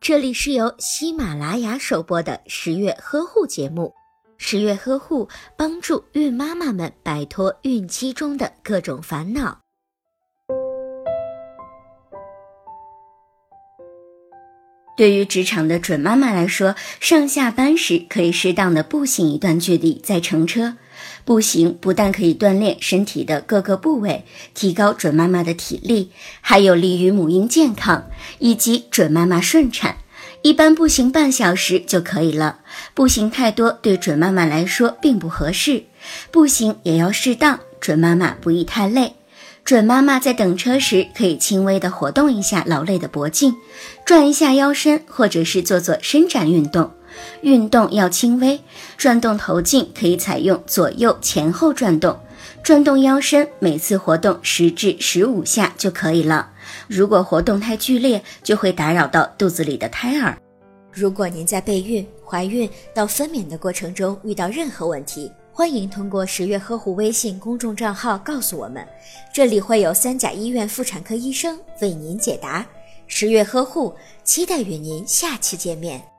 这里是由喜马拉雅首播的十月呵护节目。十月呵护帮助孕妈妈们摆脱孕期中的各种烦恼。对于职场的准妈妈来说，上下班时可以适当的步行一段距离再乘车。步行不但可以锻炼身体的各个部位，提高准妈妈的体力，还有利于母婴健康以及准妈妈顺产。一般步行半小时就可以了，步行太多对准妈妈来说并不合适，步行也要适当，准妈妈不宜太累。准妈妈在等车时可以轻微的活动一下劳累的脖颈，转一下腰身，或者是做做伸展运动。运动要轻微，转动头颈可以采用左右前后转动，转动腰身，每次活动十至十五下就可以了。如果活动太剧烈，就会打扰到肚子里的胎儿。如果您在备孕、怀孕到分娩的过程中遇到任何问题，欢迎通过十月呵护微信公众账号告诉我们，这里会有三甲医院妇产科医生为您解答。十月呵护，期待与您下期见面。